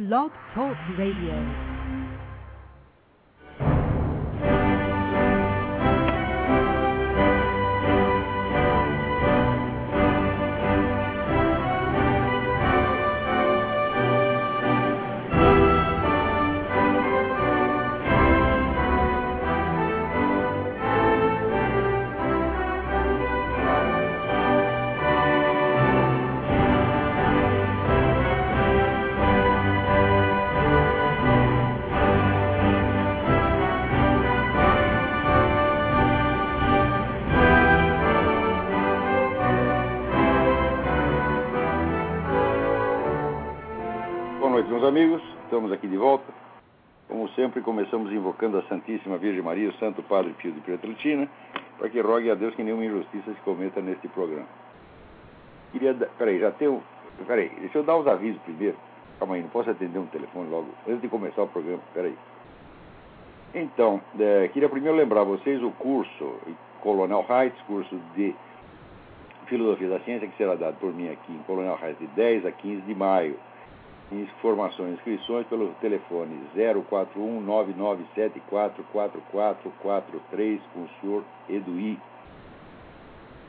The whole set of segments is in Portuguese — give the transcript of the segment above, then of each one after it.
Blog Talk Radio. Sempre, começamos invocando a Santíssima Virgem Maria, o Santo Padre Pio de Pietrelcina, para que rogue a Deus que nenhuma injustiça se cometa neste programa. Queria. Peraí, já tem um... Peraí, deixa eu dar os avisos primeiro. Calma aí, não posso atender um telefone logo antes de começar o programa. Peraí. Então, é, queria primeiro lembrar vocês o curso Colonel Heights, curso de Filosofia da Ciência, que será dado por mim aqui em Colonel Heights de 10 a 15 de maio. Informações e inscrições pelo telefone 041-9974-4443 com o senhor Eduí.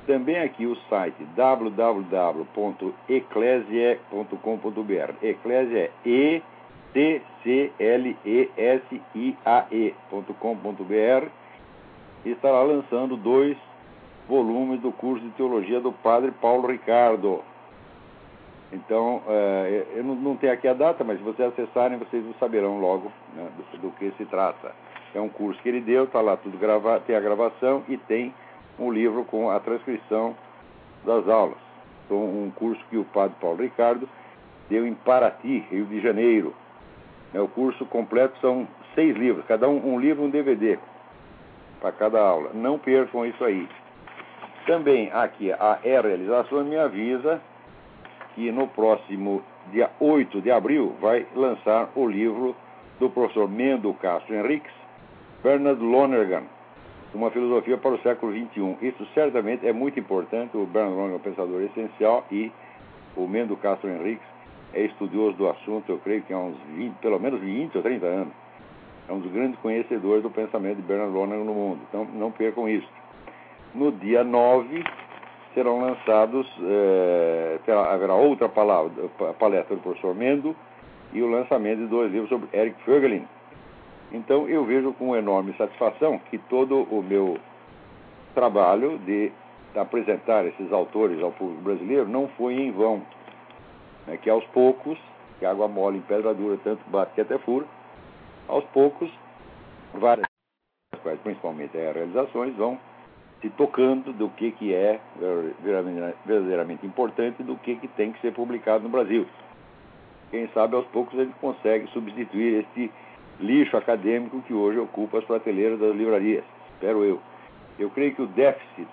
Também aqui o site www.eclesia.com.br. Eclésia é E T C L E S I A E.com.br. Estará lançando dois volumes do curso de teologia do Padre Paulo Ricardo. Então, é, eu não, tenho aqui a data, mas se vocês acessarem, vocês saberão logo né, do, do, que se trata. É um curso que ele deu, está lá tudo gravado, tem a gravação e tem um livro com a transcrição das aulas. Então, um curso que o padre Paulo Ricardo deu em Paraty, Rio de Janeiro. É, o curso completo são seis livros, cada um um livro, um DVD para cada aula. Não percam isso aí. Também aqui a E Realização me avisa que no próximo dia 8 de abril vai lançar o livro do professor Mendo Castro Henriques, Bernard Lonergan, Uma Filosofia para o Século XXI. Isso certamente é muito importante, o Bernard Lonergan é um pensador essencial e o Mendo Castro Henriques é estudioso do assunto, eu creio que há uns 20, pelo menos 20 ou 30 anos. É um dos grandes conhecedores do pensamento de Bernard Lonergan no mundo. Então, não percam isso. No dia 9, serão lançados, é, terá, haverá outra palavra, palestra do professor Mendo e o lançamento de dois livros sobre Eric Fögelin. Então eu vejo com enorme satisfação que todo o meu trabalho de apresentar esses autores ao público brasileiro não foi em vão. É que aos poucos, que água mole em pedra dura, tanto bate que até fura, aos poucos, várias, principalmente as realizações, vão se tocando do que, que é verdadeiramente importante do que, que tem que ser publicado no Brasil. Quem sabe aos poucos gente consegue substituir este lixo acadêmico que hoje ocupa as prateleiras das livrarias. Espero eu. Eu creio que o déficit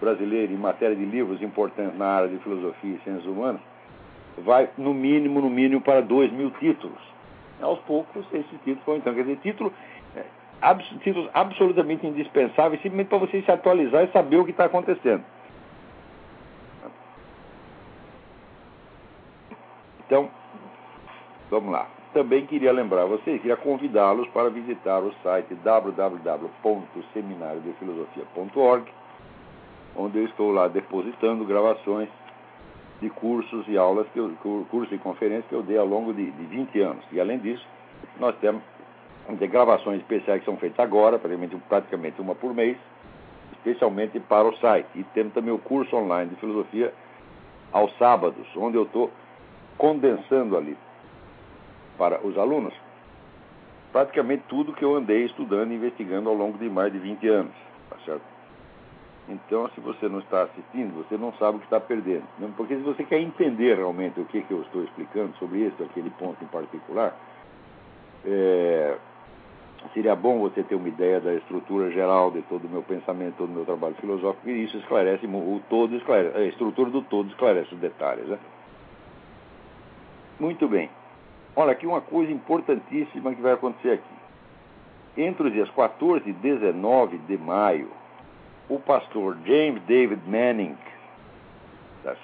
brasileiro em matéria de livros importantes na área de filosofia e ciências humanas vai, no mínimo, no mínimo, para 2 mil títulos. Aos poucos, esses títulos vão então. Quer dizer, título abs títulos absolutamente indispensáveis, simplesmente para você se atualizar e saber o que está acontecendo. Então, vamos lá. Também queria lembrar vocês, queria convidá-los para visitar o site www.seminariodefilosofia.org, onde eu estou lá depositando gravações de cursos e aulas, que eu, cursos e conferências que eu dei ao longo de, de 20 anos. E além disso, nós temos de gravações especiais que são feitas agora, praticamente, praticamente uma por mês, especialmente para o site. E temos também o curso online de filosofia aos sábados, onde eu estou condensando ali para os alunos praticamente tudo que eu andei estudando e investigando ao longo de mais de 20 anos, tá certo? Então, se você não está assistindo, você não sabe o que está perdendo. Porque se você quer entender realmente o que, que eu estou explicando sobre esse ou aquele ponto em particular, é, seria bom você ter uma ideia da estrutura geral de todo o meu pensamento, todo o meu trabalho filosófico, e isso esclarece o todo, esclarece, a estrutura do todo esclarece os detalhes. Né? Muito bem. Olha, aqui uma coisa importantíssima que vai acontecer aqui. Entre os dias 14 e 19 de maio, o pastor James David Manning? Da,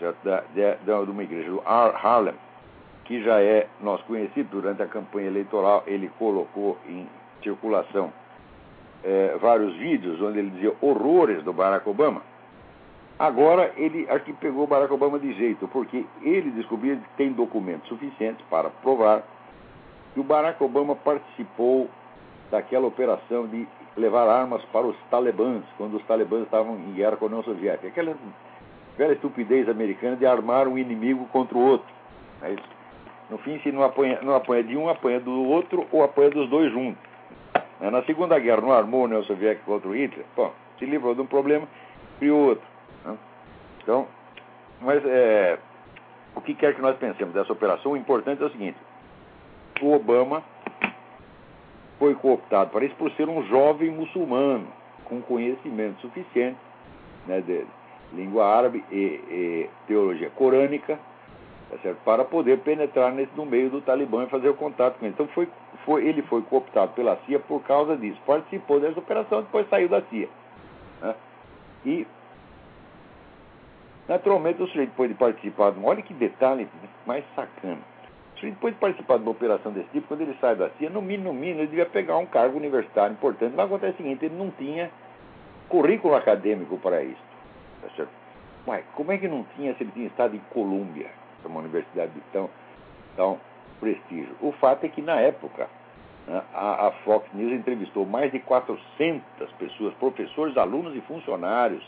de uma igreja do Harlem, que já é nosso conhecido durante a campanha eleitoral, ele colocou em circulação é, vários vídeos onde ele dizia horrores do Barack Obama. Agora ele aqui pegou o Barack Obama de jeito, porque ele descobriu que tem documentos suficientes para provar que o Barack Obama participou daquela operação de levar armas para os talibãs, quando os talibãs estavam em guerra com a União Soviética. Aquela velha estupidez americana de armar um inimigo contra o outro. É no fim, se não apanha, não apanha de um, apanha do outro ou apanha dos dois juntos. É, na Segunda Guerra não armou a União Soviética contra o Hitler? Bom, se livrou de um problema, criou outro. Né? Então, mas é, o que quer que nós pensemos dessa operação, o importante é o seguinte: o Obama foi cooptado para isso por ser um jovem muçulmano com conhecimento suficiente né, de língua árabe e, e teologia corânica tá para poder penetrar nesse, no meio do Talibã e fazer o contato com ele. Então foi, foi, ele foi cooptado pela CIA por causa disso. Participou dessa operação, depois saiu da CIA. Né? E naturalmente o sujeito pode participar, olha que detalhe mais sacana depois de participar de uma operação desse tipo, quando ele sai da CIA, no mínimo, no mínimo, ele devia pegar um cargo universitário importante. Mas acontece o seguinte, ele não tinha currículo acadêmico para isso. Tá certo? Ué, como é que não tinha se ele tinha estado em Colômbia, uma universidade de tão, tão prestígio? O fato é que, na época, né, a, Fox News entrevistou mais de 400 pessoas, professores, alunos e funcionários,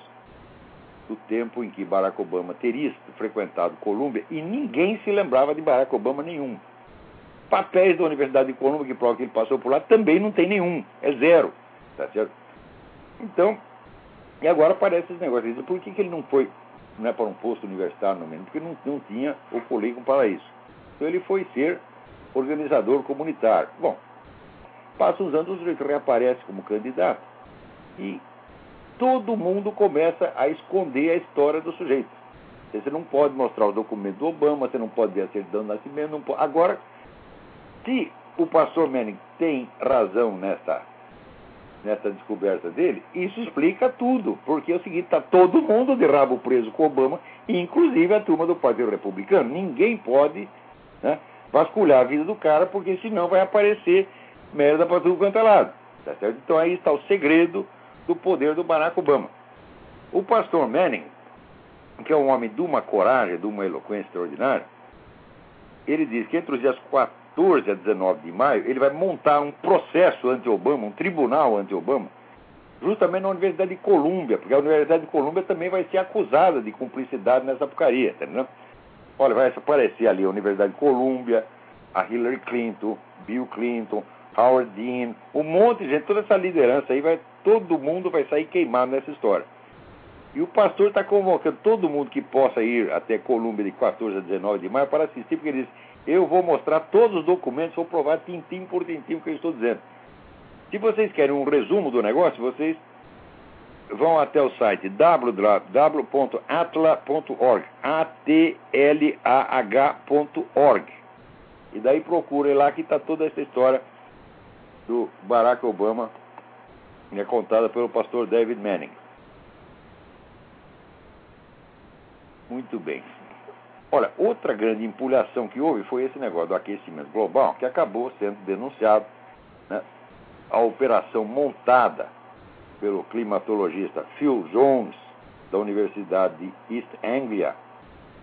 do tempo em que Barack Obama teria frequentado Colômbia e ninguém se lembrava de Barack Obama nenhum. Papéis da Universidade de Colômbia que provam que ele passou por lá também não tem nenhum, é zero. Tá certo? Então, e agora aparece esse negócio. Por que, que ele não foi não é para um posto universitário no menos? Porque não, não tinha o currículo para isso. Então ele foi ser organizador comunitário. Bom, passa uns anos, ele reaparece como candidato. E todo mundo começa a esconder a história do sujeito. Você não pode mostrar o documento do Obama, você não pode ver a certidão de nascimento. Pode... Agora, se o pastor Manning tem razão nessa, nessa descoberta dele, isso explica tudo. Porque é o seguinte, está todo mundo de rabo preso com Obama, inclusive a turma do Partido Republicano. Ninguém pode né, vasculhar a vida do cara, porque senão vai aparecer merda para tudo quanto é lado. Tá certo? Então aí está o segredo do poder do Barack Obama. O pastor Manning, que é um homem de uma coragem, de uma eloquência extraordinária, ele diz que entre os dias 14 a 19 de maio, ele vai montar um processo anti-Obama, um tribunal anti-Obama, justamente na Universidade de Colômbia, porque a Universidade de Colômbia também vai ser acusada de cumplicidade nessa porcaria, entendeu? Olha, vai aparecer ali a Universidade de Colômbia, a Hillary Clinton, Bill Clinton, Howard Dean, um monte de gente, toda essa liderança aí, vai, todo mundo vai sair queimado nessa história. E o pastor está convocando todo mundo que possa ir até Colômbia de 14 a 19 de maio para assistir, porque ele diz: Eu vou mostrar todos os documentos, vou provar tintim por tintim o que eu estou dizendo. Se vocês querem um resumo do negócio, vocês vão até o site www.atla.org, A-T-L-A-H.org. E daí procurem lá que está toda essa história do Barack Obama, é contada pelo pastor David Manning. Muito bem. Olha, outra grande empulhação que houve foi esse negócio do aquecimento global, que acabou sendo denunciado. Né? A operação montada pelo climatologista Phil Jones, da Universidade de East Anglia,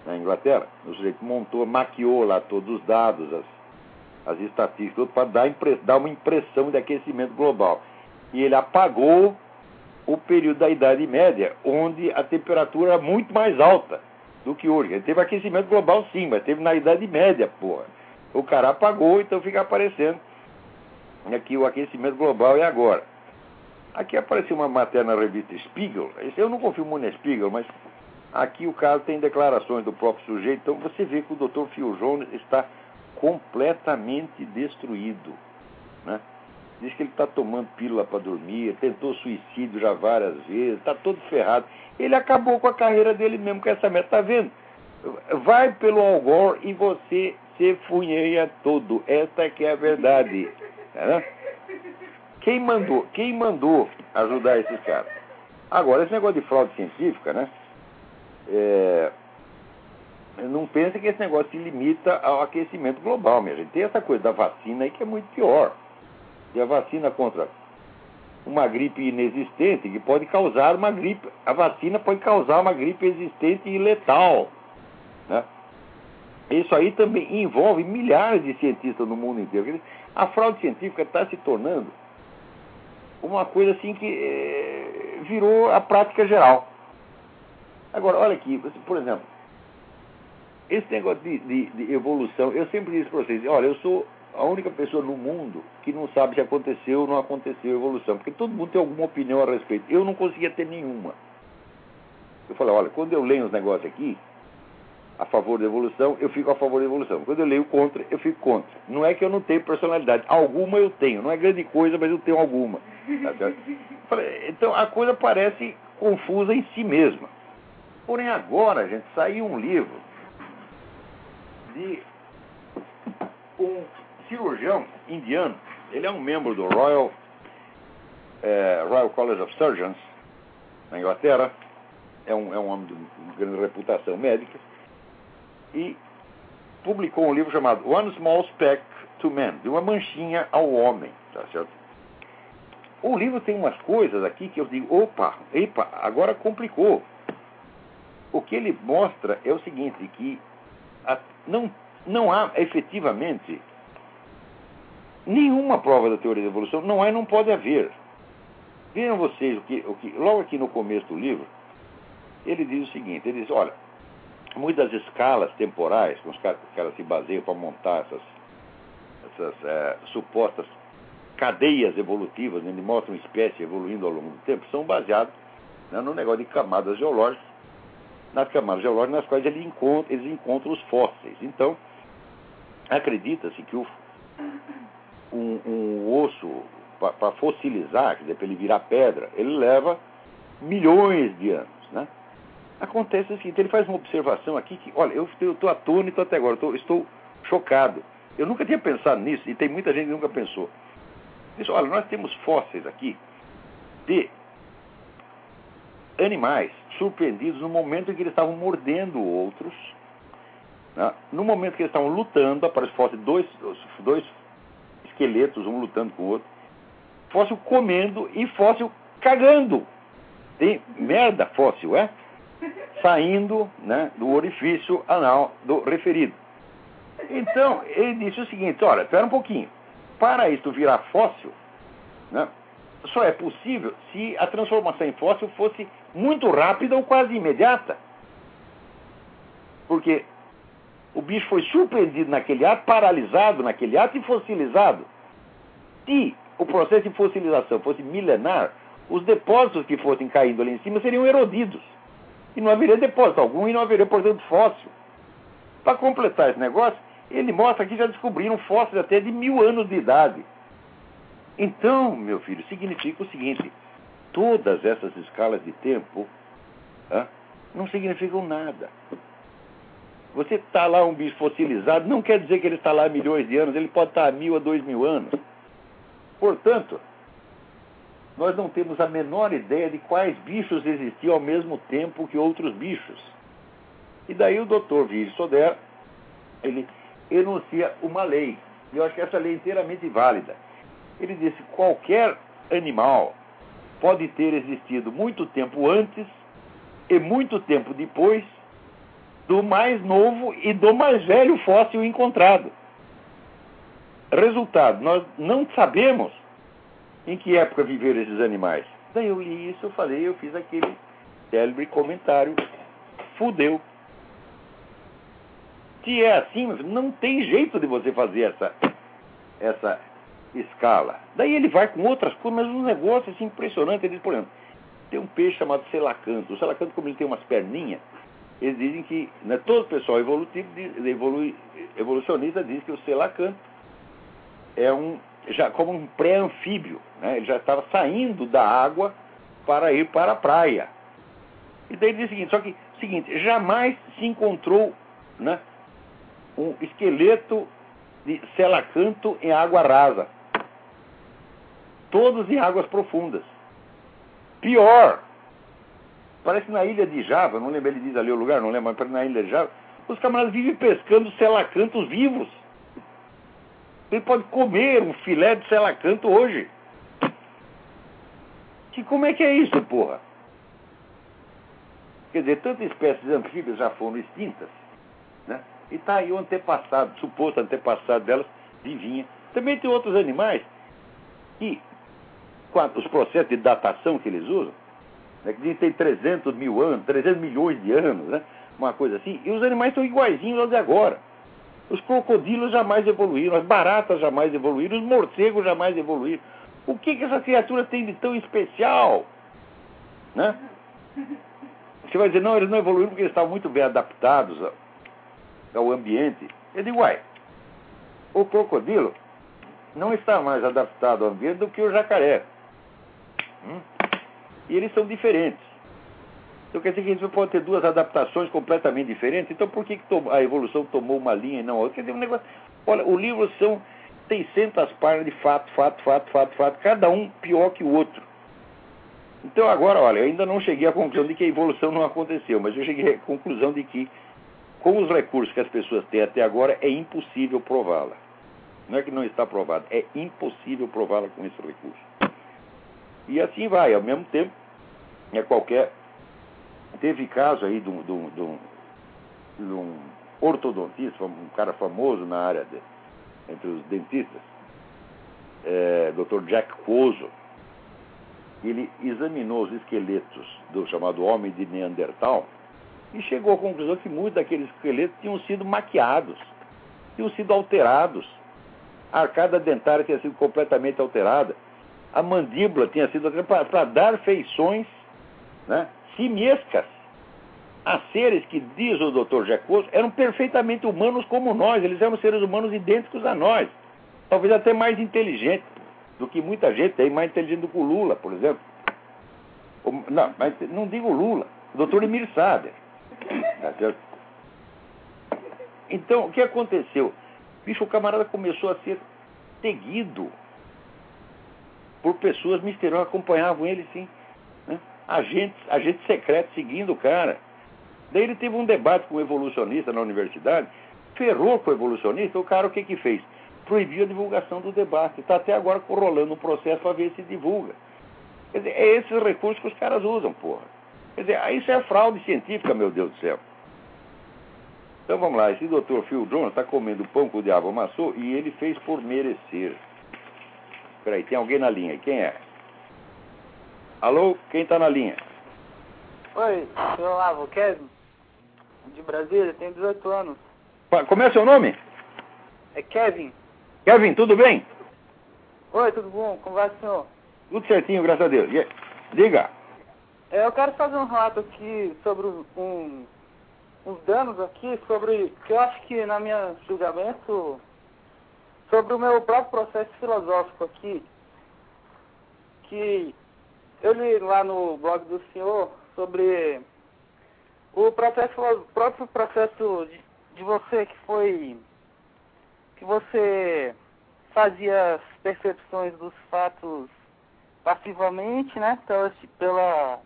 na Inglaterra. O sujeito montou, maquiou lá todos os dados, as as estatísticas, para dar, dar uma impressão de aquecimento global. E ele apagou o período da Idade Média, onde a temperatura era muito mais alta do que hoje. Ele teve aquecimento global sim, mas teve na Idade Média, porra. O cara apagou, então fica aparecendo aqui o aquecimento global é agora. Aqui apareceu uma matéria na revista Spiegel. Eu não confio muito na Spiegel, mas aqui o caso tem declarações do próprio sujeito. Então você vê que o Dr. Phil Jones está completamente destruído. Né? Diz que ele está tomando pílula para dormir, tentou suicídio já várias vezes, está todo ferrado. Ele acabou com a carreira dele mesmo com essa meta. Está vendo? Vai pelo Algor e você se funheia todo. Esta que é a verdade. Né? Quem mandou? Quem mandou ajudar esses caras? Agora, esse negócio de fraude científica, né? É, não pense que esse negócio se limita ao aquecimento global, minha gente. Tem essa coisa da vacina aí que é muito pior. E a vacina contra uma gripe inexistente que pode causar uma gripe. A vacina pode causar uma gripe existente e letal. Né? Isso aí também envolve milhares de cientistas no mundo inteiro. A fraude científica está se tornando uma coisa assim que é, virou a prática geral. Agora, olha aqui, por exemplo, esse negócio de, de, de evolução, eu sempre disse para vocês, olha, eu sou a única pessoa no mundo que não sabe se aconteceu ou não aconteceu evolução, porque todo mundo tem alguma opinião a respeito. Eu não conseguia ter nenhuma. Eu falei, olha, quando eu leio uns negócios aqui, a favor da evolução, eu fico a favor da evolução. Quando eu leio contra, eu fico contra. Não é que eu não tenho personalidade. Alguma eu tenho. Não é grande coisa, mas eu tenho alguma. Tá então a coisa parece confusa em si mesma. Porém, agora, gente, saiu um livro de um cirurgião indiano. Ele é um membro do Royal, é, Royal College of Surgeons, na Inglaterra. É um, é um homem de grande reputação médica. E publicou um livro chamado One Small Speck to Man, de uma manchinha ao homem. Tá certo? O livro tem umas coisas aqui que eu digo, opa, epa, agora complicou. O que ele mostra é o seguinte, que não, não há efetivamente nenhuma prova da teoria da evolução, não é não pode haver. Vejam vocês o que, o que, logo aqui no começo do livro, ele diz o seguinte, ele diz, olha, muitas escalas temporais com os caras, caras se baseiam para montar essas, essas é, supostas cadeias evolutivas, né, mostram espécie evoluindo ao longo do tempo, são baseados né, no negócio de camadas geológicas, nas camadas geológicas nas quais eles encontram, eles encontram os fósseis. Então, acredita-se que o, um, um osso, para fossilizar, quer dizer, para ele virar pedra, ele leva milhões de anos. Né? Acontece o seguinte, ele faz uma observação aqui que, olha, eu estou atônito até agora, tô, estou chocado. Eu nunca tinha pensado nisso, e tem muita gente que nunca pensou. Diz, olha, nós temos fósseis aqui de animais surpreendidos no momento em que eles estavam mordendo outros. Né? No momento que eles estavam lutando, aparece fósseis, dois, dois esqueletos, um lutando com o outro. Fóssil comendo e fóssil cagando. Tem merda fóssil, é? Saindo né, do orifício anal do referido. Então, ele disse o seguinte: olha, espera um pouquinho. Para isso virar fóssil, né, só é possível se a transformação em fóssil fosse muito rápida ou quase imediata. Porque o bicho foi surpreendido naquele ato, paralisado naquele ato e fossilizado. Se o processo de fossilização fosse milenar, os depósitos que fossem caindo ali em cima seriam erodidos. E não haveria depósito algum e não haveria, portanto, fóssil. Para completar esse negócio, ele mostra que já descobriram fósseis até de mil anos de idade. Então, meu filho, significa o seguinte: todas essas escalas de tempo ah, não significam nada. Você está lá um bicho fossilizado, não quer dizer que ele está lá há milhões de anos, ele pode estar há mil a dois mil anos. Portanto, nós não temos a menor ideia de quais bichos existiam ao mesmo tempo que outros bichos. E daí o doutor Vire Soder, ele enuncia uma lei. E eu acho que essa lei é inteiramente válida. Ele disse: qualquer animal pode ter existido muito tempo antes e muito tempo depois do mais novo e do mais velho fóssil encontrado. Resultado, nós não sabemos em que época viveram esses animais. Daí eu li isso, eu falei, eu fiz aquele célebre comentário, fudeu. Se é assim, não tem jeito de você fazer essa, essa escala. Daí ele vai com outras coisas, mas um negócio assim, impressionante. Ele diz, por exemplo, tem um peixe chamado selacanto. O selacanto, como ele tem umas perninhas, eles dizem que, né, todo o pessoal evolutivo, evolu, evolucionista diz que o selacanto é um, já como um pré-anfíbio, né, ele já estava saindo da água para ir para a praia. E daí ele diz o seguinte, só que, seguinte, jamais se encontrou né, um esqueleto de selacanto em água rasa. Todos em águas profundas. Pior, Parece na ilha de Java, não lembro, ele diz ali o lugar, não lembro, mas na ilha de Java, Os camaradas vivem pescando selacantos vivos. Ele pode comer um filé de selacanto hoje. Que como é que é isso, porra? Quer dizer, tantas espécies anfíbias já foram extintas? E está aí o antepassado, suposto antepassado delas, vivinha. Também tem outros animais que, com os processos de datação que eles usam, né, que tem 300 mil anos, 300 milhões de anos, né? Uma coisa assim, e os animais são iguaizinhos aos de agora. Os crocodilos jamais evoluíram, as baratas jamais evoluíram, os morcegos jamais evoluíram. O que, que essa criatura tem de tão especial? Né? Você vai dizer, não, eles não evoluíram porque eles estavam muito bem adaptados ao ambiente. Eu digo, uai, o crocodilo não está mais adaptado ao ambiente do que o jacaré. Hum? E eles são diferentes. Então quer dizer que a gente pode ter duas adaptações completamente diferentes. Então por que, que a evolução tomou uma linha e não outra? Quer dizer, um negócio. Olha, o livro são 600 páginas de fato, fato, fato, fato, fato, cada um pior que o outro. Então agora, olha, eu ainda não cheguei à conclusão de que a evolução não aconteceu, mas eu cheguei à conclusão de que, com os recursos que as pessoas têm até agora, é impossível prová-la. Não é que não está provado, é impossível prová-la com esse recurso. E assim vai, ao mesmo tempo, é qualquer. Teve caso aí de um, de um, de um, de um ortodontista, um cara famoso na área de, entre os dentistas, é, Dr. Jack Cuozo, ele examinou os esqueletos do chamado homem de Neandertal e chegou à conclusão que muitos daqueles esqueletos tinham sido maquiados, tinham sido alterados. A arcada dentária tinha sido completamente alterada. A mandíbula tinha sido alterada para dar feições né, simiescas a seres que, diz o Dr. Jacoso, eram perfeitamente humanos como nós. Eles eram seres humanos idênticos a nós. Talvez até mais inteligentes do que muita gente tem, mais inteligente do que o Lula, por exemplo. Não, mas não digo Lula, o doutor Emir Sader. Tá? Então, o que aconteceu? Bicho, o camarada começou a ser seguido por pessoas misteriosas, acompanhavam ele, sim. Né? Agentes, agentes secretos seguindo o cara. Daí ele teve um debate com um evolucionista na universidade, ferrou com o evolucionista, o cara o que que fez? Proibiu a divulgação do debate. Está até agora rolando um processo para ver se divulga. Quer dizer, é esses recursos que os caras usam, porra. Quer dizer, isso é fraude científica, meu Deus do céu. Então vamos lá, esse doutor Phil Jones está comendo pão que o diabo amassou e ele fez por merecer. Peraí, tem alguém na linha. Quem é? Alô? Quem está na linha? Oi, meu Olavo, Kevin de Brasília, tenho 18 anos. Como é seu nome? É Kevin. Kevin, tudo bem? Oi, tudo bom? Como vai, senhor? Tudo certinho, graças a Deus. Diga. É, eu quero fazer um relato aqui sobre um, uns danos aqui, sobre que eu acho que, na minha julgamento, sobre o meu próprio processo filosófico aqui, que eu li lá no blog do senhor sobre o processo, o próprio processo de, de você que foi que você fazia as percepções dos fatos passivamente, né? Pela, pela,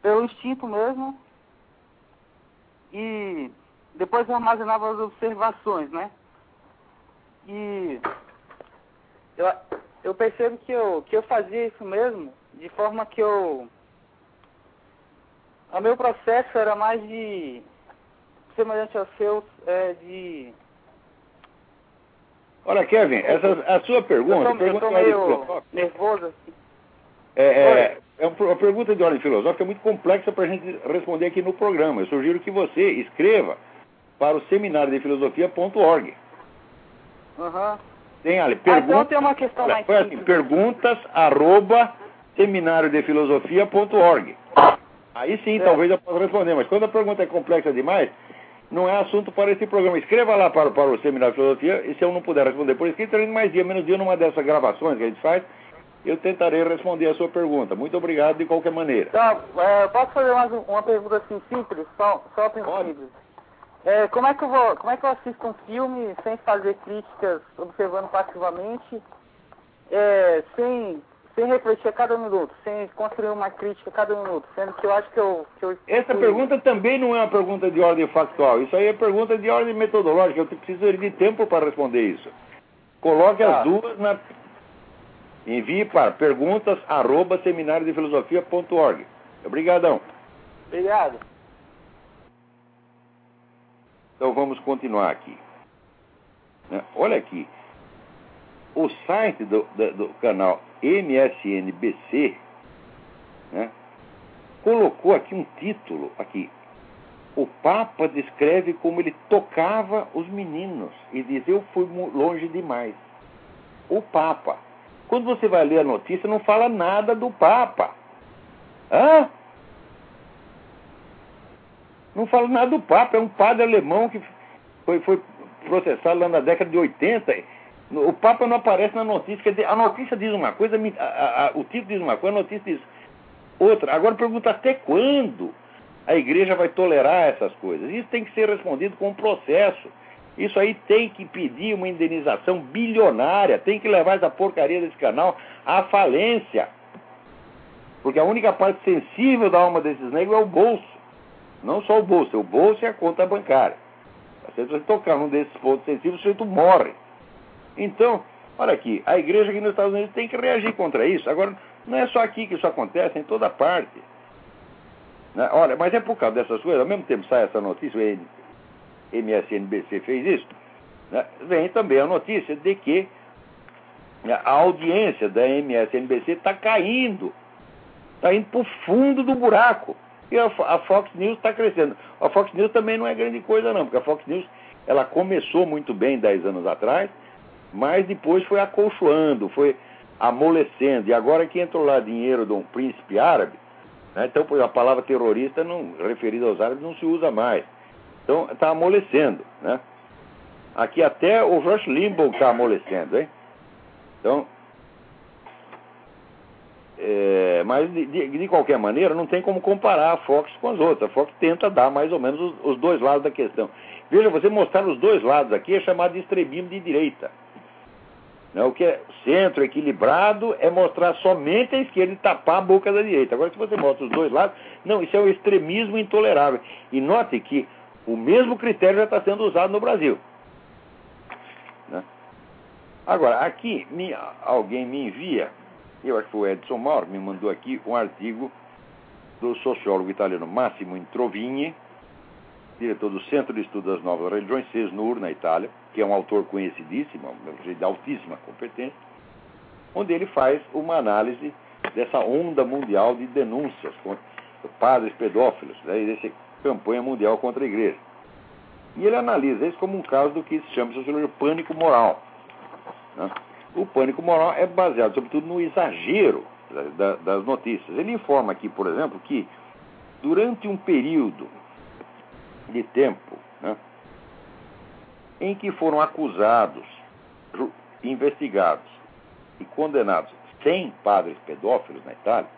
pelo instinto mesmo. E depois armazenava as observações, né? E eu, eu percebo que eu, que eu fazia isso mesmo, de forma que eu o meu processo era mais de, semelhante ao seu, é, de... Olha, Kevin, essa, a sua pergunta... Eu tô, pergunta eu tô meio nervoso, assim. É, é, é uma pergunta de ordem filosófica muito complexa para a gente responder aqui no programa. Eu sugiro que você escreva para o seminário de filosofia.org. Uhum. Tem ali, pergunta, ah, então tem uma questão mais assim, perguntas arroba seminariodefilosofia.org. Aí sim, é. talvez eu possa responder, mas quando a pergunta é complexa demais, não é assunto para esse programa. Escreva lá para, para o Seminário de Filosofia, e se eu não puder responder por escrito, mais dia, menos dia, numa dessas gravações que a gente faz, eu tentarei responder a sua pergunta. Muito obrigado de qualquer maneira. Tá, é, posso fazer mais uma pergunta assim simples, só, só simples? É, como é que eu vou, como é que eu assisto um filme sem fazer críticas, observando passivamente, é, sem sem refletir a cada minuto, sem construir uma crítica a cada minuto, sendo que eu acho que eu... Que eu Essa pergunta também não é uma pergunta de ordem factual, isso aí é pergunta de ordem metodológica, eu preciso de tempo para responder isso. Coloque ah. as duas na... Envie para perguntas arroba seminariodefilosofia.org. Obrigadão. Obrigado. Então vamos continuar aqui. Né? Olha aqui. O site do, do, do canal MSNBC né, colocou aqui um título aqui. O Papa descreve como ele tocava os meninos e diz: Eu fui longe demais. O Papa. Quando você vai ler a notícia, não fala nada do Papa. Hã? Não fala nada do Papa. É um padre alemão que foi, foi processado lá na década de 80. O Papa não aparece na notícia. Quer dizer, a notícia diz uma coisa, a, a, o título diz uma coisa, a notícia diz outra. Agora pergunta até quando a igreja vai tolerar essas coisas. Isso tem que ser respondido com um processo. Isso aí tem que pedir uma indenização bilionária, tem que levar essa porcaria desse canal à falência. Porque a única parte sensível da alma desses negros é o bolso. Não só o bolso, é o bolso e a conta bancária. Se você tocar num desses pontos sensíveis, o sujeito morre. Então, olha aqui, a igreja aqui nos Estados Unidos tem que reagir contra isso. Agora, não é só aqui que isso acontece, é em toda parte. Né? Olha, mas é por causa dessas coisas, ao mesmo tempo sai essa notícia, MSNBC fez isso, né? vem também a notícia de que a audiência da MSNBC está caindo, está indo para o fundo do buraco. E a, a Fox News está crescendo. A Fox News também não é grande coisa, não, porque a Fox News ela começou muito bem 10 anos atrás, mas depois foi acolchoando, foi amolecendo. E agora que entrou lá dinheiro de um príncipe árabe, né, então a palavra terrorista não, referida aos árabes não se usa mais. Então está amolecendo. Né? Aqui até o Rush Limbaugh está amolecendo. Hein? Então, é, mas de, de, qualquer maneira, não tem como comparar a Fox com as outras. A Fox tenta dar mais ou menos os, os dois lados da questão. Veja, você mostrar os dois lados aqui é chamado de extremismo de direita. Né? O que é centro equilibrado é mostrar somente a esquerda e tapar a boca da direita. Agora, se você mostra os dois lados, não, isso é o extremismo intolerável. E note que o mesmo critério já está sendo usado no Brasil. Né? Agora, aqui me, alguém me envia eu acho que foi o Edson Mauro, me mandou aqui um artigo do sociólogo italiano Massimo Introvigni, diretor do Centro de Estudo das Novas Religiões, CESNUR, na Itália, que é um autor conhecidíssimo, de altíssima competência, onde ele faz uma análise dessa onda mundial de denúncias contra padres pedófilos, né, e dessa campanha mundial contra a igreja. E ele analisa isso como um caso do que se chama sociologia pânico moral. Né? O pânico moral é baseado, sobretudo, no exagero das notícias. Ele informa aqui, por exemplo, que durante um período de tempo né, em que foram acusados, investigados e condenados 100 padres pedófilos na Itália,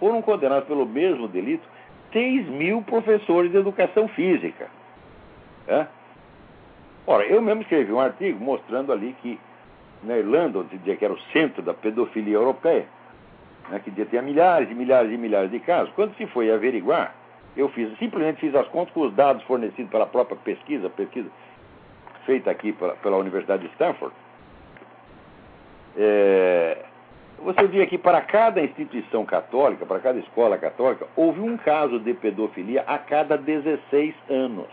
foram condenados pelo mesmo delito 6 mil professores de educação física. Né? Ora, eu mesmo escrevi um artigo mostrando ali que na Irlanda, onde dizia que era o centro da pedofilia europeia, né, que tinha milhares e milhares e milhares de casos, quando se foi averiguar, eu fiz, simplesmente fiz as contas com os dados fornecidos pela própria pesquisa, pesquisa feita aqui pela, pela Universidade de Stanford. É, você via que para cada instituição católica, para cada escola católica, houve um caso de pedofilia a cada 16 anos.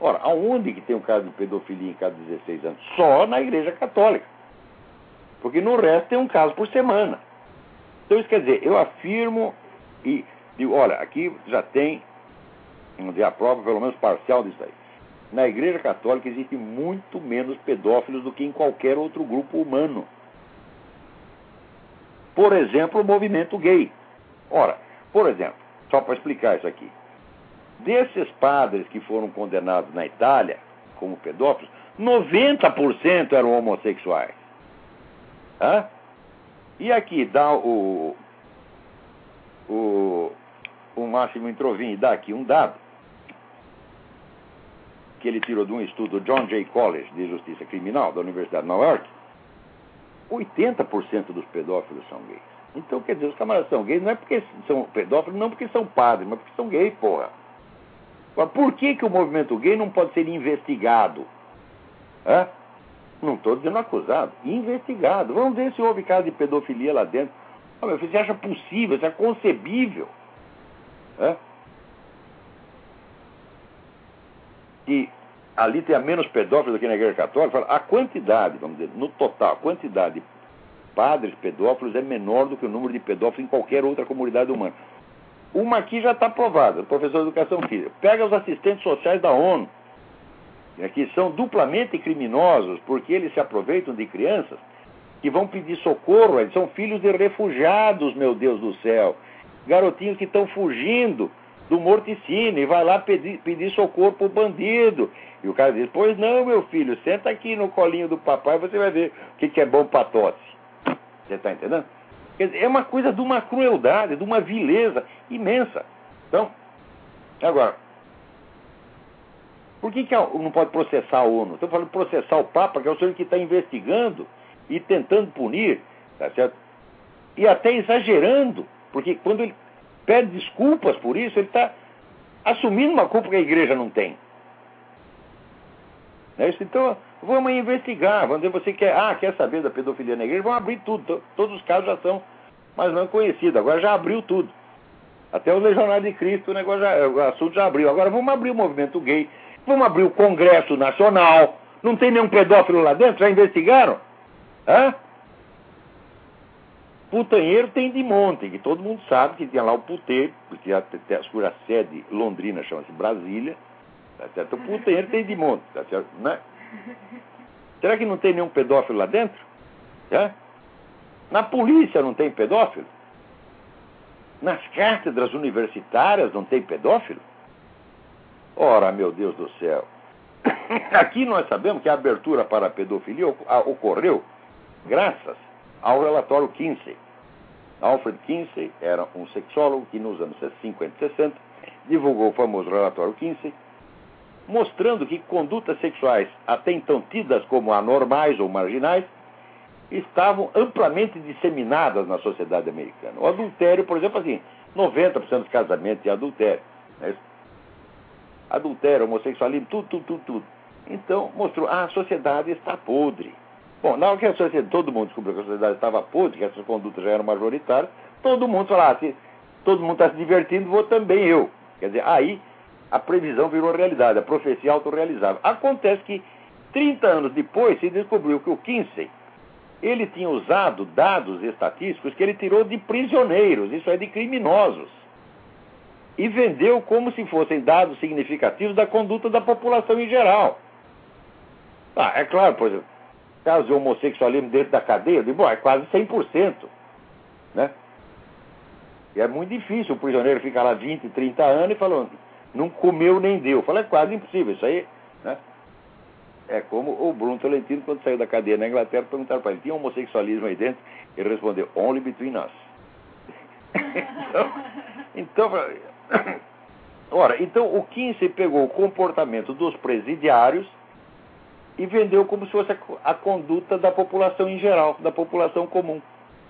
Ora, aonde que tem um caso de pedofilia em cada 16 anos? Só na Igreja Católica. Porque no resto tem um caso por semana. Então isso quer dizer, eu afirmo e digo, olha, aqui já tem, vamos dizer, a prova pelo menos parcial disso aí. Na Igreja Católica existe muito menos pedófilos do que em qualquer outro grupo humano. Por exemplo, o movimento gay. Ora, por exemplo, só para explicar isso aqui. Desses padres que foram condenados na Itália como pedófilos, 90% eram homossexuais. Hã? E aqui dá o, o, o Máximo Introvini dá aqui um dado que ele tirou de um estudo do John Jay College de Justiça Criminal da Universidade de Nova York. 80% dos pedófilos são gays. Então, quer dizer, os camaradas são gays não é porque são pedófilos, não porque são padres, mas porque são gays, porra. Agora, por que, que o movimento gay não pode ser investigado? Hã? Não estou dizendo acusado, investigado. Vamos ver se houve caso de pedofilia lá dentro. Ah, meu filho, você acha possível, você acha concebível? Hã? Que ali tenha menos pedófilos do que na igreja católica, a quantidade, vamos dizer, no total, a quantidade de padres pedófilos é menor do que o número de pedófilos em qualquer outra comunidade humana. Uma aqui já está aprovada, professor de educação física. Pega os assistentes sociais da ONU, né, que são duplamente criminosos, porque eles se aproveitam de crianças que vão pedir socorro, eles são filhos de refugiados, meu Deus do céu. Garotinhos que estão fugindo do morticínio e vai lá pedir, pedir socorro para o bandido. E o cara diz, pois não, meu filho, senta aqui no colinho do papai, você vai ver o que, que é bom para tosse. Você está entendendo? Dizer, é uma coisa de uma crueldade, de uma vileza imensa. Então, agora, por que, que não pode processar a ONU? Estou falando processar o Papa, que é o senhor que está investigando e tentando punir, tá certo? E até exagerando, porque quando ele pede desculpas por isso, ele está assumindo uma culpa que a igreja não tem. Né? Então, vamos investigar. Vamos dizer, você quer, ah, quer saber da pedofilia na igreja? Vamos abrir tudo. Todos os casos já são, mas não conhecidos. Agora já abriu tudo. Até os legionários de Cristo, o, negócio já, o assunto já abriu. Agora vamos abrir o movimento gay, vamos abrir o Congresso Nacional. Não tem nenhum pedófilo lá dentro? Já investigaram? Hã? Putanheiro tem de monte, que todo mundo sabe que tinha lá o puteiro, porque a, a, sede londrina chama-se Brasília, Tá certo? O puteiro tem de monte, tá certo? Né? Será que não tem nenhum pedófilo lá dentro? É? Na polícia não tem pedófilo? Nas cátedras universitárias não tem pedófilo? Ora, meu Deus do céu. Aqui nós sabemos que a abertura para a pedofilia ocorreu graças ao relatório Kinsey. Alfred Kinsey era um sexólogo que nos anos 50 e 60 divulgou o famoso relatório Kinsey, mostrando que condutas sexuais até então tidas como anormais ou marginais estavam amplamente disseminadas na sociedade americana. O adultério, por exemplo, assim, 90% dos casamentos é adultério. Né? Adultério, homossexualismo, tudo, tudo, tudo, tudo. Então, mostrou, ah, a sociedade está podre. Bom, na hora que a sociedade, todo mundo descobriu que a sociedade estava podre, que essas condutas já eram majoritárias, todo mundo falou, ah, se todo mundo está se divertindo, vou também eu. Quer dizer, aí a previsão virou realidade, a profecia autorrealizável. Acontece que 30 anos depois se descobriu que o Kinsey ele tinha usado dados estatísticos que ele tirou de prisioneiros, isso é, de criminosos, e vendeu como se fossem dados significativos da conduta da população em geral. Ah, é claro, por exemplo, caso de homossexualismo dentro da cadeia, eu digo, bom, é quase 100%. Né? E é muito difícil o prisioneiro ficar lá 20, 30 anos e falando, não comeu nem deu. Falei, é quase impossível. Isso aí, né? É como o Bruno Tolentino, quando saiu da cadeia na Inglaterra, perguntaram para ele, tinha homossexualismo aí dentro? Ele respondeu, only between us. então, então, ora, então o Kinsey pegou o comportamento dos presidiários e vendeu como se fosse a, conduta da população em geral, da população comum.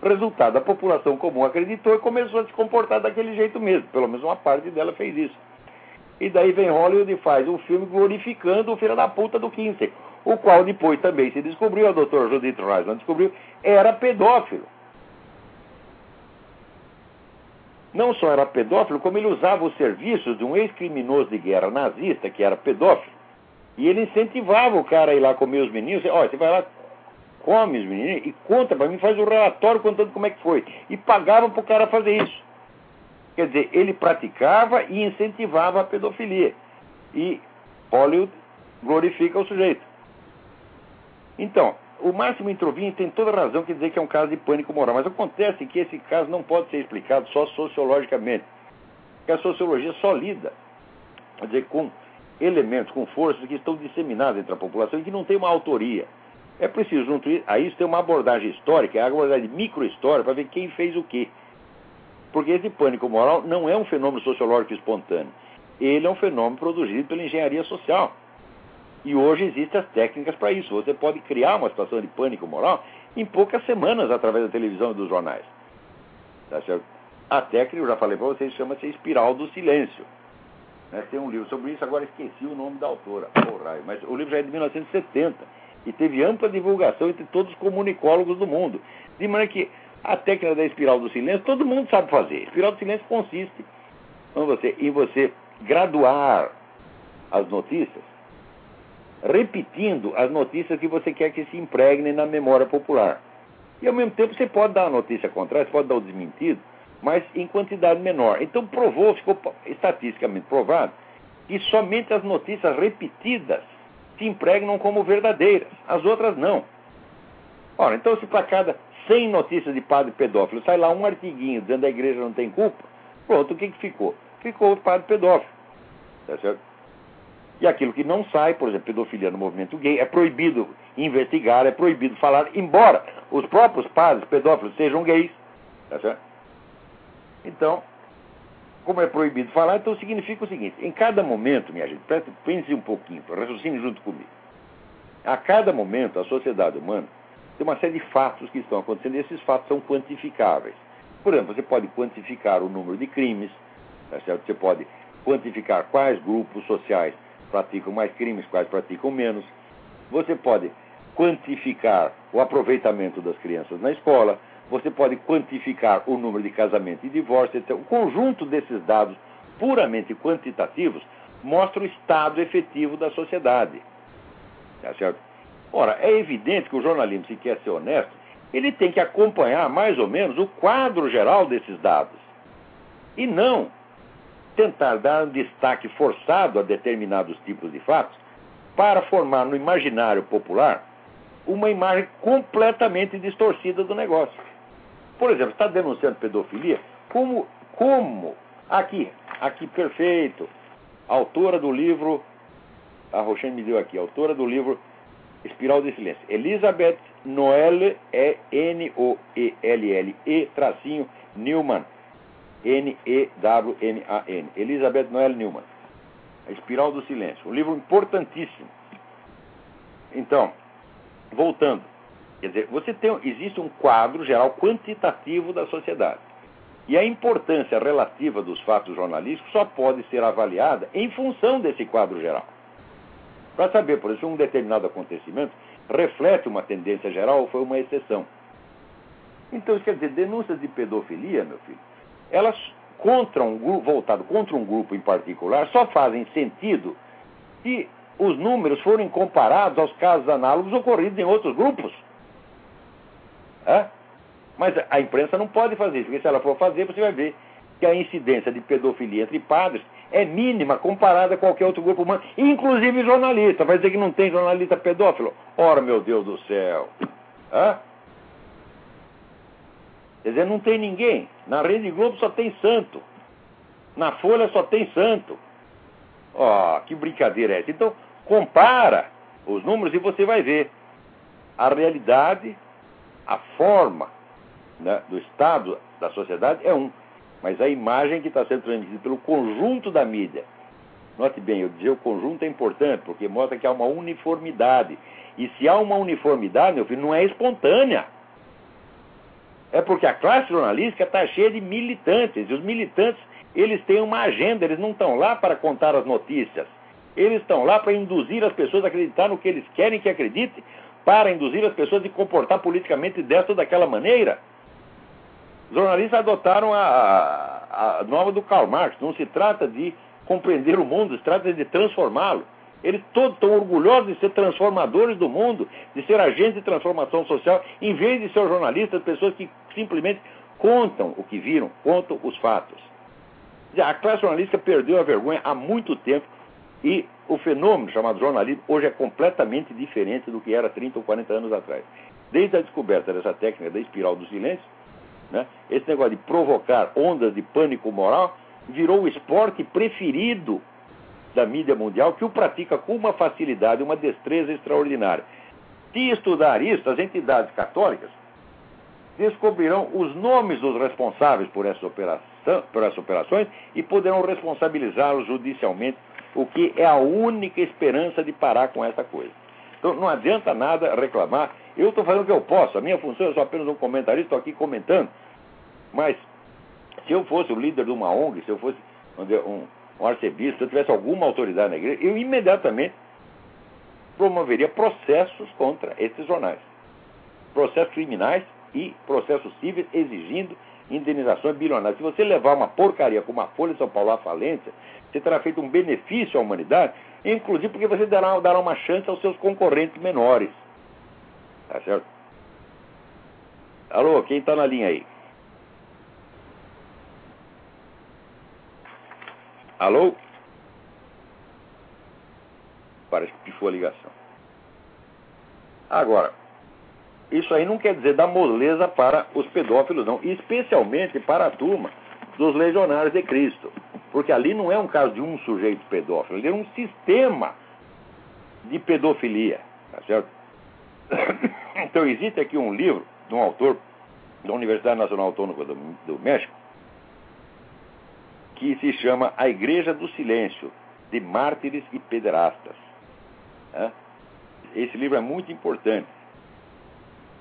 Resultado, a população comum acreditou e começou a se comportar daquele jeito mesmo. Pelo menos uma parte dela fez isso. E daí vem Hollywood e faz um filme glorificando o filho da puta do Kinsey, o qual depois também se descobriu, a doutora Judith Reisman descobriu, era pedófilo. Não só era pedófilo, como ele usava os serviços de um ex-criminoso de guerra nazista, que era pedófilo, e ele incentivava o cara a ir lá comer os meninos. Olha, você vai lá, come os meninos e conta para mim, faz um relatório contando como é que foi. E pagavam para o cara fazer isso. Quer dizer, ele praticava e incentivava a pedofilia. E Hollywood glorifica o sujeito. Então, o Máximo Introvinho tem toda razão que dizer que é um caso de pânico moral, mas acontece que esse caso não pode ser explicado só sociologicamente. Porque a sociologia só lida, quer dizer, com elementos, com forças que estão disseminadas entre a população e que não tem uma autoria. É preciso, junto a isso, ter uma abordagem histórica, a abordagem microhistória, para ver quem fez o quê. Porque esse pânico moral não é um fenômeno sociológico espontâneo. Ele é um fenômeno produzido pela engenharia social. E hoje existem as técnicas para isso. Você pode criar uma situação de pânico moral em poucas semanas através da televisão e dos jornais. Tá certo? A técnica, eu já falei para vocês, chama-se Espiral do Silêncio. Né? Tem um livro sobre isso, agora esqueci o nome da autora, oh, mas o livro já é de 1970 e teve ampla divulgação entre todos os comunicólogos do mundo. De maneira que a técnica da espiral do silêncio todo mundo sabe fazer. A espiral do silêncio consiste em você, em você graduar as notícias, repetindo as notícias que você quer que se impregnem na memória popular. E ao mesmo tempo você pode dar a notícia contrária, você pode dar o desmentido, mas em quantidade menor. Então provou, ficou estatisticamente provado, que somente as notícias repetidas se impregnam como verdadeiras, as outras não. Ora, então se para cada 100 notícias de padre pedófilo sai lá um artiguinho dizendo que a igreja não tem culpa, pronto, o que, que ficou? Ficou o padre pedófilo. Tá certo? E aquilo que não sai, por exemplo, pedofilia no movimento gay, é proibido investigar, é proibido falar, embora os próprios padres pedófilos sejam gays. Tá certo? Então, como é proibido falar, então significa o seguinte: em cada momento, minha gente, pense um pouquinho, raciocine junto comigo. A cada momento, a sociedade humana tem uma série de fatos que estão acontecendo e esses fatos são quantificáveis. Por exemplo, você pode quantificar o número de crimes, tá certo? você pode quantificar quais grupos sociais praticam mais crimes, quais praticam menos. Você pode quantificar o aproveitamento das crianças na escola, você pode quantificar o número de casamentos e divórcios. Então, o conjunto desses dados puramente quantitativos mostra o estado efetivo da sociedade. Tá certo? Ora, é evidente que o jornalismo, se quer ser honesto, ele tem que acompanhar mais ou menos o quadro geral desses dados. E não tentar dar um destaque forçado a determinados tipos de fatos para formar no imaginário popular uma imagem completamente distorcida do negócio. Por exemplo, está denunciando pedofilia, como, como, aqui, aqui perfeito, autora do livro, a Roxane me deu aqui, autora do livro Espiral de Silêncio, Elizabeth Noelle, é N-O-E-L-L-E, tracinho, Newman, N-E-W-M-A-N, Elizabeth Noelle Newman, A Espiral do Silêncio, um livro importantíssimo. Então, voltando, Quer dizer, você tem, existe um quadro geral quantitativo da sociedade. E a importância relativa dos fatos jornalísticos só pode ser avaliada em função desse quadro geral. Para saber, por exemplo, um determinado acontecimento reflete uma tendência geral ou foi uma exceção. Então, quer dizer, denúncias de pedofilia, meu filho, elas contra um grupo, voltado contra um grupo em particular, só fazem sentido se os números forem comparados aos casos análogos ocorridos em outros grupos. Mas a imprensa não pode fazer isso, porque se ela for fazer, você vai ver que a incidência de pedofilia entre padres é mínima comparada a qualquer outro grupo humano, inclusive jornalista. Vai dizer que não tem jornalista pedófilo? Ora, meu Deus do céu. Quer dizer, não tem ninguém. Na Rede Globo só tem santo. Na Folha só tem santo. Ó, oh, que brincadeira é essa? Então, compara os números e você vai ver a realidade a forma né, do Estado, da sociedade, é um. Mas a imagem que está sendo transmitida pelo conjunto da mídia. Note bem, eu dizer o conjunto é importante, porque mostra que há uma uniformidade. E se há uma uniformidade, meu filho, não é espontânea. É porque a classe jornalística está cheia de militantes. E os militantes, eles têm uma agenda, eles não estão lá para contar as notícias. Eles estão lá para induzir as pessoas a acreditar no que eles querem que acreditem, para induzir as pessoas a se comportar politicamente desta ou daquela maneira. Os jornalistas adotaram a, a, a do Karl Marx. Não se trata de compreender o mundo, se trata de transformá-lo. Eles todos estão orgulhosos de ser transformadores do mundo, de ser agentes de transformação social, em vez de ser jornalistas, pessoas que simplesmente contam o que viram, contam os fatos. A classe jornalística perdeu a vergonha há muito tempo e o fenômeno chamado jornalismo hoje é completamente diferente do que era 30 ou 40 anos atrás. Desde a descoberta dessa técnica da espiral do silêncio, né, esse negócio de provocar ondas de pânico moral virou o esporte preferido da mídia mundial, que o pratica com uma facilidade, uma destreza extraordinária. Se estudar isso, as entidades católicas descobrirão os nomes dos responsáveis por, essa operação, por essas operações e poderão responsabilizá-los judicialmente o que é a única esperança de parar com essa coisa. Então não adianta nada reclamar. Eu estou fazendo o que eu posso, a minha função é só apenas um comentarista, estou aqui comentando. Mas se eu fosse o líder de uma ONG, se eu fosse um, um arcebispo, se eu tivesse alguma autoridade na igreja, eu imediatamente promoveria processos contra esses jornais. Processos criminais e processos civis exigindo indenizações bilionárias. Se você levar uma porcaria como a Folha de São Paulo à falência, você terá feito um benefício à humanidade, inclusive porque você dará, dará uma chance aos seus concorrentes menores. Tá certo? Alô, quem está na linha aí? Alô? Parece que pifou a ligação. Agora, isso aí não quer dizer dar moleza para os pedófilos, não. Especialmente para a turma dos legionários de Cristo. Porque ali não é um caso de um sujeito pedófilo, ali é um sistema de pedofilia. Tá certo? Então, existe aqui um livro de um autor da Universidade Nacional Autônoma do, do México, que se chama A Igreja do Silêncio, de Mártires e Pederastas. Esse livro é muito importante.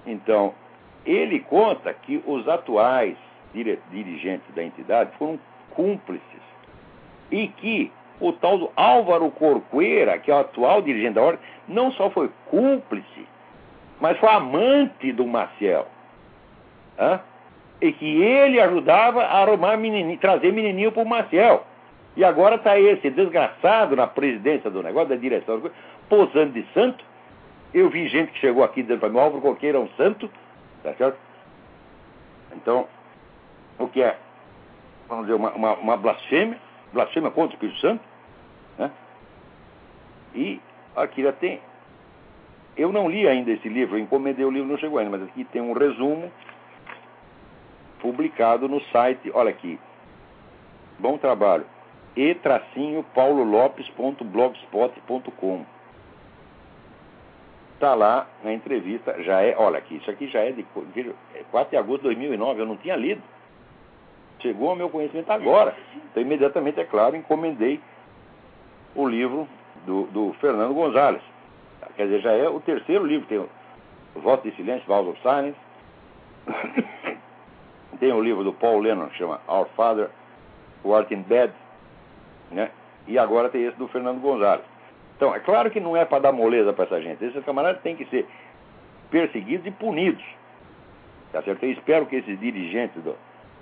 Então, ele conta que os atuais dirigentes da entidade foram cúmplices e que o tal do Álvaro Corcuera, que é o atual dirigente da ordem, não só foi cúmplice, mas foi amante do Maciel. Hã? E que ele ajudava a arrumar menininho, trazer menininho para o Maciel. E agora está esse desgraçado na presidência do negócio, da direção, posando de santo, eu vi gente que chegou aqui dizendo para mim, Álvaro Coqueiro é um santo, tá certo? Então, o que é, vamos dizer, uma, uma, uma blasfêmia, blasfêmia contra o Espírito Santo, né? E aqui já tem. Eu não li ainda esse livro, encomendei o livro, não chegou ainda, mas aqui tem um resumo publicado no site, olha aqui, bom trabalho, e-paulolopes.blogspot.com está lá na entrevista, já é, olha aqui, isso aqui já é de 4 de agosto de 2009, eu não tinha lido. Chegou ao meu conhecimento agora. Então, imediatamente, é claro, encomendei o livro do, do Fernando Gonzalez. Quer dizer, já é o terceiro livro, tem o Voto de Silêncio, Vows of Silence. tem o livro do Paul Lennon, que chama Our Father, Who Art in Bed, né? E agora tem esse do Fernando Gonzalez. Então, é claro que não é para dar moleza para essa gente. Esses camaradas têm que ser perseguidos e punidos. Tá certo? Eu espero que esses dirigentes do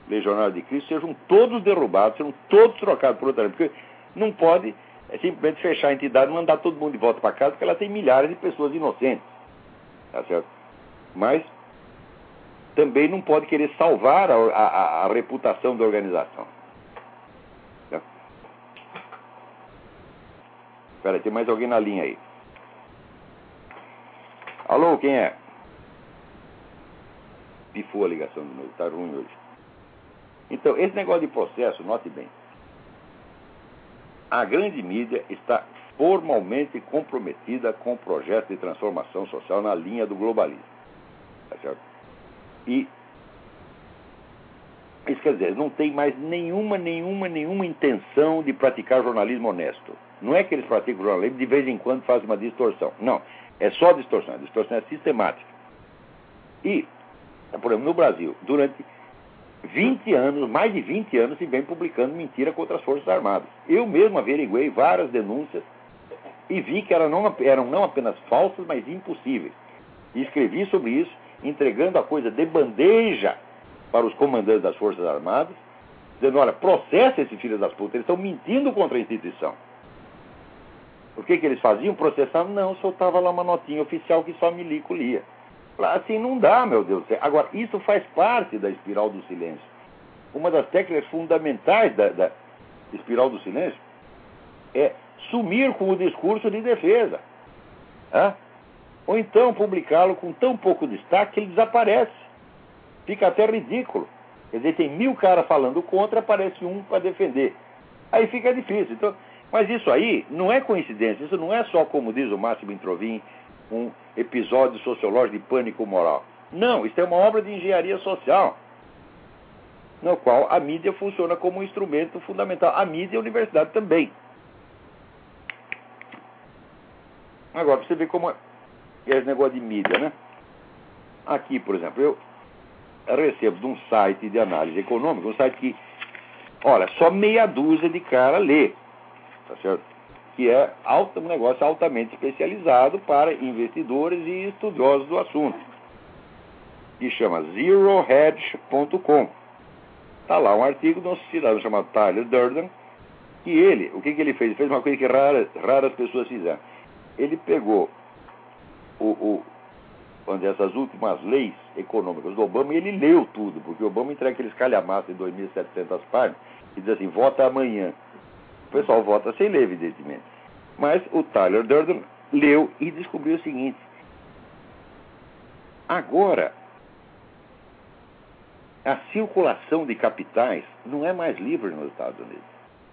Legionário de Cristo sejam todos derrubados, sejam todos trocados por outra porque não pode é, simplesmente fechar a entidade e mandar todo mundo de volta para casa, porque ela tem milhares de pessoas inocentes. Tá certo? Mas também não pode querer salvar a, a, a reputação da organização. Espera, tem mais alguém na linha aí. Alô, quem é? Pifou a ligação de novo, está ruim hoje. Então, esse negócio de processo, note bem. A grande mídia está formalmente comprometida com o projeto de transformação social na linha do globalismo. Tá certo? E isso quer dizer, não tem mais nenhuma, nenhuma, nenhuma intenção de praticar jornalismo honesto. Não é que eles praticam jornalismo de vez em quando fazem uma distorção. Não. É só distorção. A distorção é sistemática. E, por exemplo, no Brasil, durante 20 anos, mais de 20 anos, se vem publicando mentira contra as Forças Armadas. Eu mesmo averiguei várias denúncias e vi que eram não, eram não apenas falsas, mas impossíveis. E escrevi sobre isso, entregando a coisa de bandeja para os comandantes das Forças Armadas, dizendo: olha, processa esse filho das putas, eles estão mentindo contra a instituição. O que, que eles faziam? Processavam? Não, soltava lá uma notinha oficial que só milico lia. Assim não dá, meu Deus do céu. Agora, isso faz parte da espiral do silêncio. Uma das técnicas fundamentais da, da espiral do silêncio é sumir com o discurso de defesa. Hã? Ou então publicá-lo com tão pouco destaque que ele desaparece. Fica até ridículo. Quer dizer, tem mil caras falando contra, aparece um para defender. Aí fica difícil. Então, mas isso aí não é coincidência, isso não é só, como diz o Máximo Introvin, um episódio sociológico de pânico moral. Não, isso é uma obra de engenharia social, no qual a mídia funciona como um instrumento fundamental. A mídia e a universidade também. Agora, pra você ver como é esse negócio de mídia, né? Aqui, por exemplo, eu recebo de um site de análise econômica, um site que, olha, só meia dúzia de cara lê, tá certo? Que é um negócio altamente especializado para investidores e estudiosos do assunto. Que chama zerohedge.com. Está lá um artigo de um cidadão chamado Tyler Durden, que ele, o que, que ele fez? Ele fez uma coisa que raras, pessoas fizeram. Ele pegou o, o, onde essas últimas leis econômicas do Obama e ele leu tudo, porque o Obama entrega aqueles calhamaços de 2.700 páginas e diz assim, vota amanhã. O pessoal vota sem ler, evidentemente. Mas o Tyler Durden leu e descobriu o seguinte. Agora, a circulação de capitais não é mais livre nos Estados Unidos.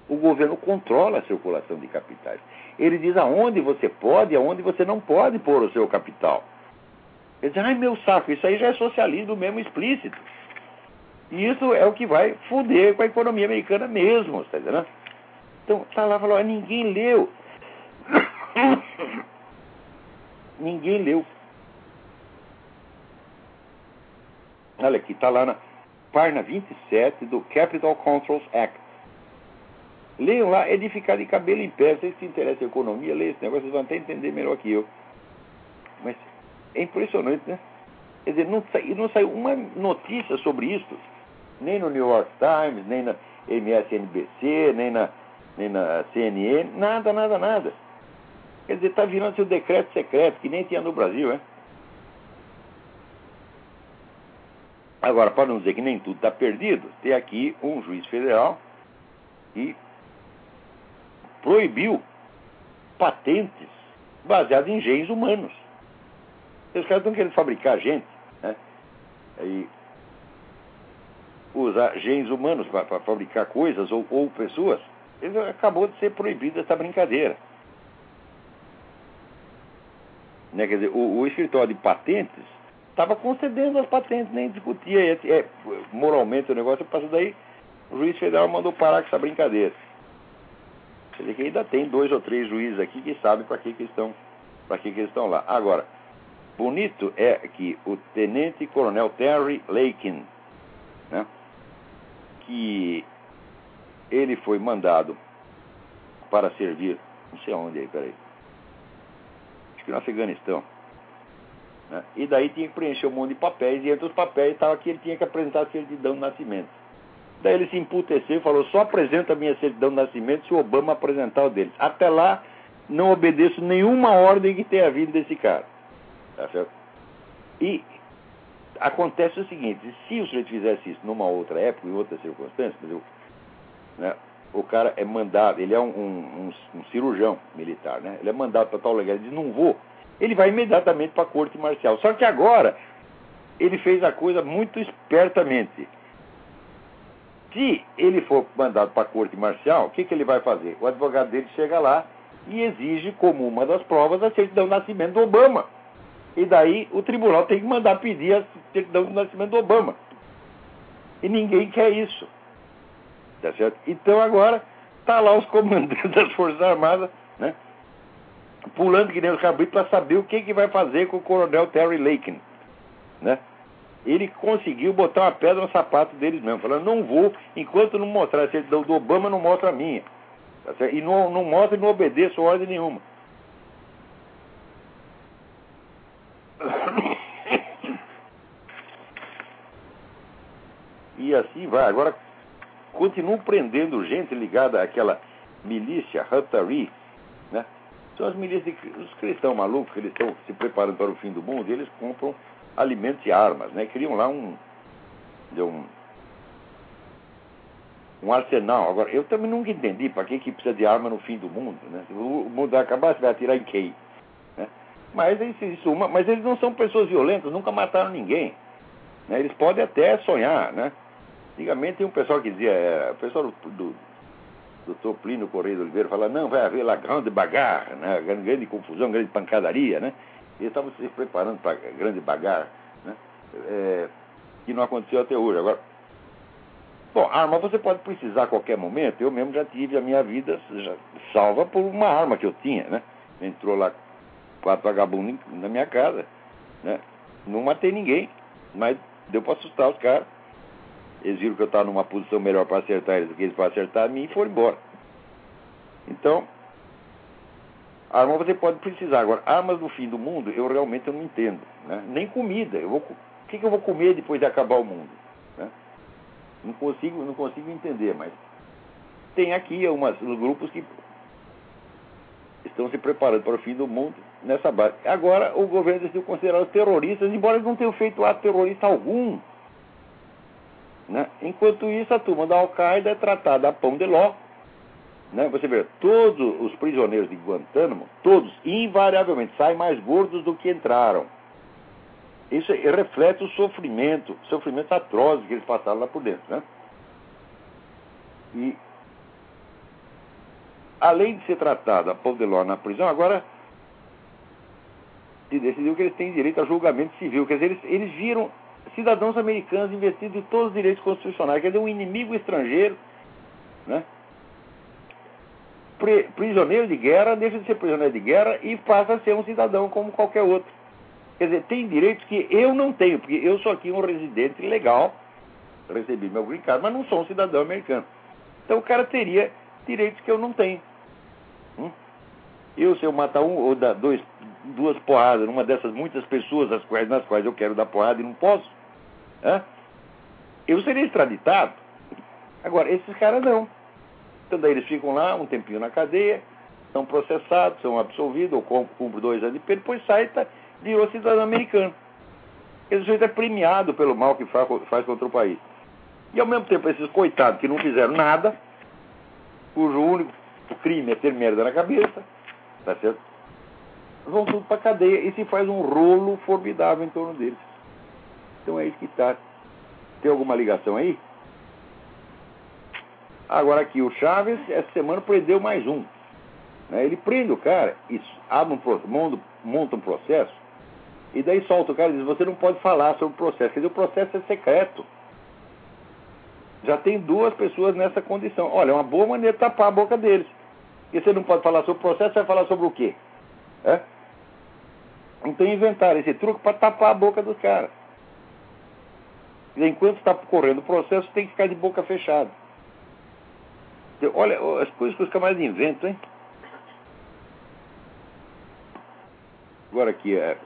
O governo controla a circulação de capitais. Ele diz aonde você pode e aonde você não pode pôr o seu capital. Ele diz, ai meu saco, isso aí já é socialismo mesmo explícito. E isso é o que vai foder com a economia americana mesmo, está entendendo? Então, tá lá falou, ninguém leu. ninguém leu. Olha aqui, está lá na página 27 do Capital Controls Act. Leiam lá, é de ficar de cabelo em pé. Vocês se interessam em economia, leiam esse negócio, vocês vão até entender melhor que eu. Mas é impressionante, né? Quer dizer, não, não saiu uma notícia sobre isso, nem no New York Times, nem na MSNBC, nem na, nem na CNN, nada, nada, nada. Quer dizer, está virando seu decreto secreto, que nem tinha no Brasil, é? Agora, para não dizer que nem tudo está perdido, tem aqui um juiz federal que proibiu patentes baseadas em genes humanos. Os caras estão querendo fabricar gente, né? E usar genes humanos para fabricar coisas ou, ou pessoas. Ele acabou de ser proibida essa brincadeira. Né? Quer dizer, o, o escritório de patentes estava concedendo as patentes, nem discutia é, é, moralmente o negócio, passou daí, o juiz federal mandou parar com essa brincadeira. Quer dizer que ainda tem dois ou três juízes aqui que sabem para que, que estão para que, que eles estão lá. Agora, bonito é que o tenente coronel Terry Lakin, né, que ele foi mandado para servir, não sei onde aí, peraí, acho que no Afeganistão, né? E daí tinha que preencher um monte de papéis, e entre os papéis estava que ele tinha que apresentar a certidão de nascimento. Daí ele se emputeceu e falou: só apresenta a minha certidão de nascimento se o Obama apresentar o deles. Até lá, não obedeço nenhuma ordem que tenha vindo desse cara. Tá certo? E acontece o seguinte: se o sujeito fizesse isso numa outra época, em outras circunstâncias, exemplo, né, o cara é mandado, ele é um, um, um, um cirurgião militar, né? Ele é mandado para tal lugar, ele diz: não vou ele vai imediatamente para a corte marcial. Só que agora ele fez a coisa muito espertamente. Se ele for mandado para a corte marcial, o que, que ele vai fazer? O advogado dele chega lá e exige, como uma das provas, a certidão de nascimento do Obama. E daí o tribunal tem que mandar pedir a certidão de nascimento do Obama. E ninguém quer isso. Tá certo? Então agora está lá os comandantes das Forças Armadas, né? pulando que nem os cabritos para saber o que, que vai fazer com o coronel Terry Lakin. Né? Ele conseguiu botar uma pedra no sapato deles mesmo, falando, não vou, enquanto não mostrar a certidão do Obama, não mostra a minha. Tá e não, não mostra e não obedeço ordem nenhuma. E assim vai. Agora, continuam prendendo gente ligada àquela milícia Hattari, né? São as milícias, os cristãos malucos, que eles estão se preparando para o fim do mundo, eles compram alimentos e armas, né? Criam lá um, um, um arsenal. Agora, eu também nunca entendi para que, que precisa de arma no fim do mundo, né? O mundo acabar, você vai atirar em quem? Né? Mas, isso, mas eles não são pessoas violentas, nunca mataram ninguém. Né? Eles podem até sonhar, né? Antigamente tem um pessoal que dizia, é, o pessoal do, do doutor Plínio Correia de Oliveira fala, não, vai haver lá grande bagarra, né? grande confusão, grande pancadaria, né? Eles estavam se preparando para grande bagarra, né? É, que não aconteceu até hoje. Agora, bom, arma você pode precisar a qualquer momento. Eu mesmo já tive a minha vida salva por uma arma que eu tinha, né? Entrou lá quatro vagabundos na minha casa. Né? Não matei ninguém, mas deu para assustar os caras. Eles viram que eu estava numa posição melhor para acertar eles do que eles para acertar a mim e foram embora. Então, arma você pode precisar. Agora, armas do fim do mundo, eu realmente não entendo. Né? Nem comida. Eu vou, o que, que eu vou comer depois de acabar o mundo? Né? Não, consigo, não consigo entender, mas tem aqui alguns grupos que estão se preparando para o fim do mundo nessa base. Agora, o governo decidiu considerar os terroristas, embora eles não tenham feito ato terrorista algum. Né? Enquanto isso, a turma da Al-Qaeda é tratada a pão de ló. Né? Você vê, todos os prisioneiros de Guantánamo, todos, invariavelmente, saem mais gordos do que entraram. Isso reflete o sofrimento, sofrimento atroz que eles passaram lá por dentro. Né? E, além de ser tratado a pão de ló na prisão, agora se decidiu que eles têm direito a julgamento civil. Quer dizer, eles, eles viram cidadãos americanos investidos em todos os direitos constitucionais. Quer dizer, um inimigo estrangeiro, né? prisioneiro de guerra deixa de ser prisioneiro de guerra e passa a ser um cidadão como qualquer outro. Quer dizer, tem direitos que eu não tenho, porque eu sou aqui um residente legal, recebi meu green card, mas não sou um cidadão americano. Então o cara teria direitos que eu não tenho. Hum? Eu, se eu matar um ou dar dois, duas porradas numa dessas muitas pessoas nas quais, nas quais eu quero dar porrada e não posso, eu seria extraditado. Agora, esses caras não. Então daí eles ficam lá um tempinho na cadeia, são processados, são absolvidos, ou cumprem dois anos de pena, depois sai tá, virou cidadão americano. Esse sujeito é premiado pelo mal que faz, faz contra o país. E ao mesmo tempo, esses coitados que não fizeram nada, cujo único crime é ter merda na cabeça, tá certo? Vão tudo para cadeia e se faz um rolo formidável em torno deles. Então é isso que está. Tem alguma ligação aí? Agora aqui, o Chaves, essa semana prendeu mais um. Né? Ele prende o cara, e abre um, monta, um processo, e daí solta o cara e diz, você não pode falar sobre o processo. Quer dizer, o processo é secreto. Já tem duas pessoas nessa condição. Olha, é uma boa maneira de tapar a boca deles. E você não pode falar sobre o processo, vai falar sobre o quê? É? Então inventaram esse truque para tapar a boca dos caras. Enquanto está correndo o processo, tem que ficar de boca fechada. Olha as coisas que os camaradas inventam, hein? Agora aqui, é,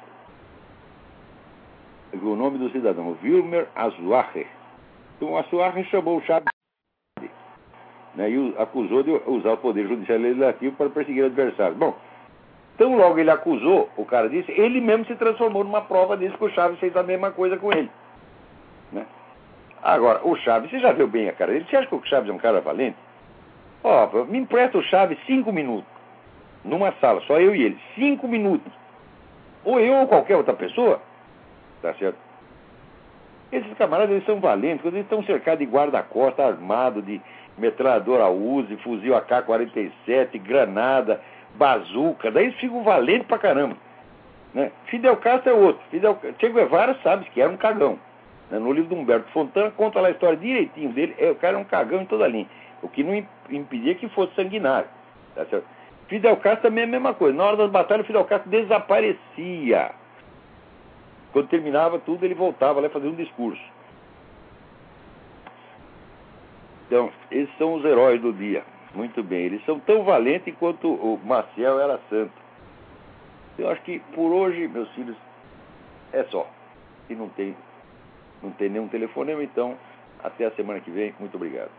o nome do cidadão, Wilmer Azuache. Então, Azuache chamou o Chaves né, e acusou de usar o poder judicial legislativo para perseguir adversários. Bom, tão logo ele acusou, o cara disse, ele mesmo se transformou numa prova disso que o Chaves fez a mesma coisa com ele. Né? Agora, o Chaves, você já viu bem a cara dele? Você acha que o Chaves é um cara valente? Ó, oh, me empresta o Chaves cinco minutos. Numa sala, só eu e ele. Cinco minutos. Ou eu ou qualquer outra pessoa. Tá certo? Esses camaradas, eles são valentes. Eles estão cercados de guarda-costa, armado de metralhadora Uzi, fuzil AK-47, granada, bazuca. Daí eles ficam valentes pra caramba. Né? Fidel Castro é outro. Fidel... Che Guevara sabe que era um cagão. Né? No livro do Humberto Fontana, conta lá a história direitinho dele. É, o cara é um cagão em toda a linha. O que não impedia que fosse sanguinário. Tá certo? Fidel Castro também é a mesma coisa. Na hora das batalhas, Fidel Castro desaparecia. Quando terminava tudo, ele voltava lá e fazia um discurso. Então, esses são os heróis do dia. Muito bem. Eles são tão valentes quanto o Maciel era santo. Eu acho que por hoje, meus filhos, é só. E não tem, não tem nenhum telefonema, então até a semana que vem. Muito obrigado.